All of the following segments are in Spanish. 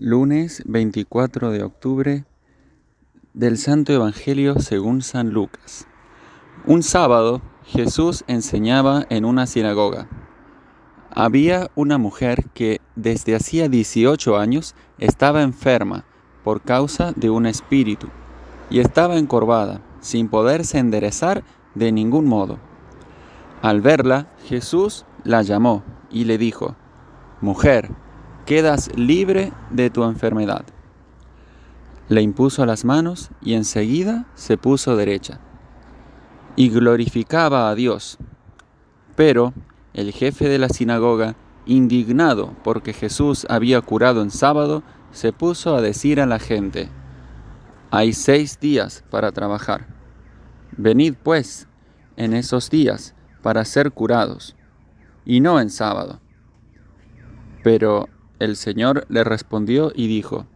Lunes 24 de octubre del Santo Evangelio según San Lucas. Un sábado Jesús enseñaba en una sinagoga. Había una mujer que desde hacía 18 años estaba enferma por causa de un espíritu y estaba encorvada, sin poderse enderezar de ningún modo. Al verla, Jesús la llamó y le dijo, Mujer, quedas libre de tu enfermedad. Le impuso las manos y enseguida se puso derecha. Y glorificaba a Dios. Pero el jefe de la sinagoga, indignado porque Jesús había curado en sábado, se puso a decir a la gente, hay seis días para trabajar. Venid pues en esos días para ser curados, y no en sábado. Pero el Señor le respondió y dijo,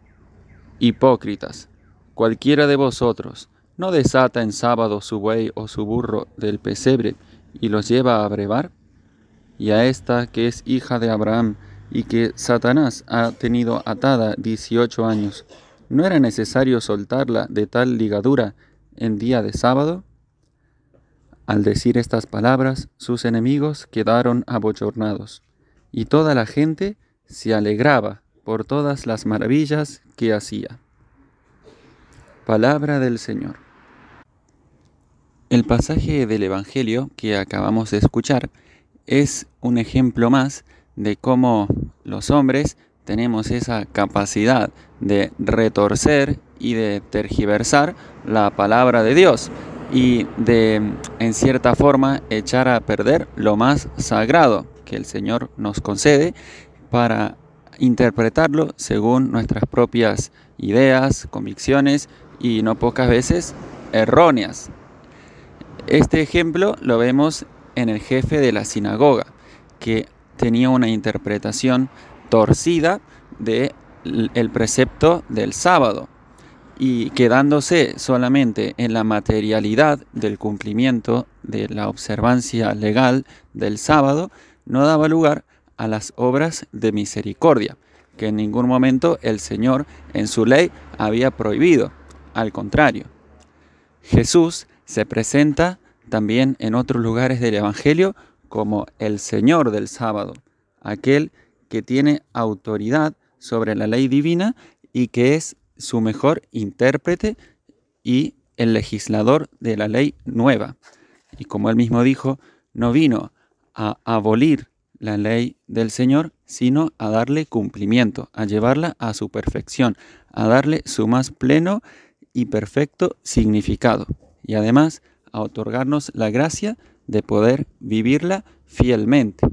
Hipócritas, cualquiera de vosotros no desata en sábado su buey o su burro del pesebre y los lleva a brevar? Y a esta que es hija de Abraham y que Satanás ha tenido atada dieciocho años, ¿no era necesario soltarla de tal ligadura en día de sábado? Al decir estas palabras, sus enemigos quedaron abochornados, y toda la gente se alegraba por todas las maravillas que hacía. Palabra del Señor. El pasaje del Evangelio que acabamos de escuchar es un ejemplo más de cómo los hombres tenemos esa capacidad de retorcer y de tergiversar la palabra de Dios y de, en cierta forma, echar a perder lo más sagrado que el Señor nos concede para interpretarlo según nuestras propias ideas, convicciones y no pocas veces erróneas. Este ejemplo lo vemos en el jefe de la sinagoga, que tenía una interpretación torcida del el precepto del sábado y quedándose solamente en la materialidad del cumplimiento de la observancia legal del sábado, no daba lugar las obras de misericordia, que en ningún momento el Señor en su ley había prohibido. Al contrario, Jesús se presenta también en otros lugares del Evangelio como el Señor del sábado, aquel que tiene autoridad sobre la ley divina y que es su mejor intérprete y el legislador de la ley nueva. Y como él mismo dijo, no vino a abolir la ley del Señor, sino a darle cumplimiento, a llevarla a su perfección, a darle su más pleno y perfecto significado, y además a otorgarnos la gracia de poder vivirla fielmente.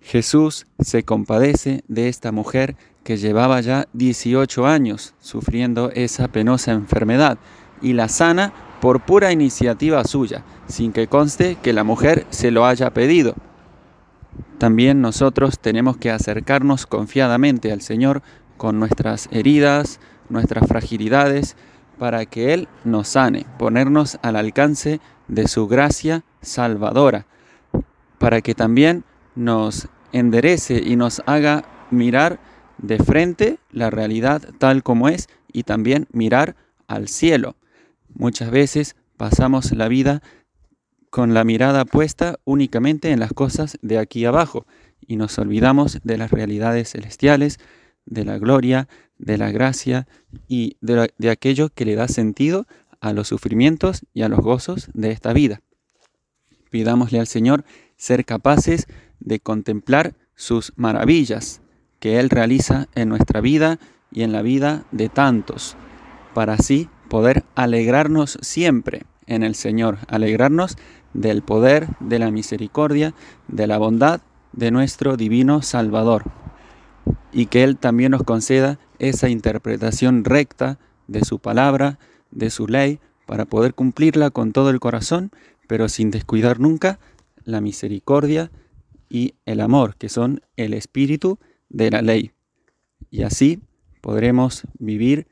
Jesús se compadece de esta mujer que llevaba ya 18 años sufriendo esa penosa enfermedad y la sana por pura iniciativa suya, sin que conste que la mujer se lo haya pedido también nosotros tenemos que acercarnos confiadamente al Señor con nuestras heridas, nuestras fragilidades, para que Él nos sane, ponernos al alcance de su gracia salvadora, para que también nos enderece y nos haga mirar de frente la realidad tal como es y también mirar al cielo. Muchas veces pasamos la vida con la mirada puesta únicamente en las cosas de aquí abajo y nos olvidamos de las realidades celestiales, de la gloria, de la gracia y de, aquello que le da sentido a los sufrimientos y a los gozos de esta vida. Pidámosle al Señor ser capaces de contemplar sus maravillas que Él realiza en nuestra vida y en la vida de tantos, para así poder alegrarnos siempre en el Señor, alegrarnos del poder, de la misericordia, de la bondad de nuestro divino Salvador. Y que Él también nos conceda esa interpretación recta de su palabra, de su ley, para poder cumplirla con todo el corazón, pero sin descuidar nunca la misericordia y el amor, que son el espíritu de la ley. Y así podremos vivir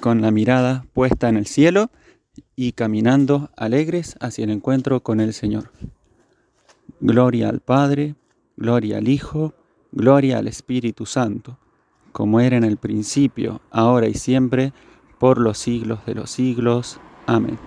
con la mirada puesta en el cielo y caminando alegres hacia el encuentro con el Señor. Gloria al Padre, gloria al Hijo, gloria al Espíritu Santo como era en el principio, ahora y siempre, por los siglos de los siglos. Amén.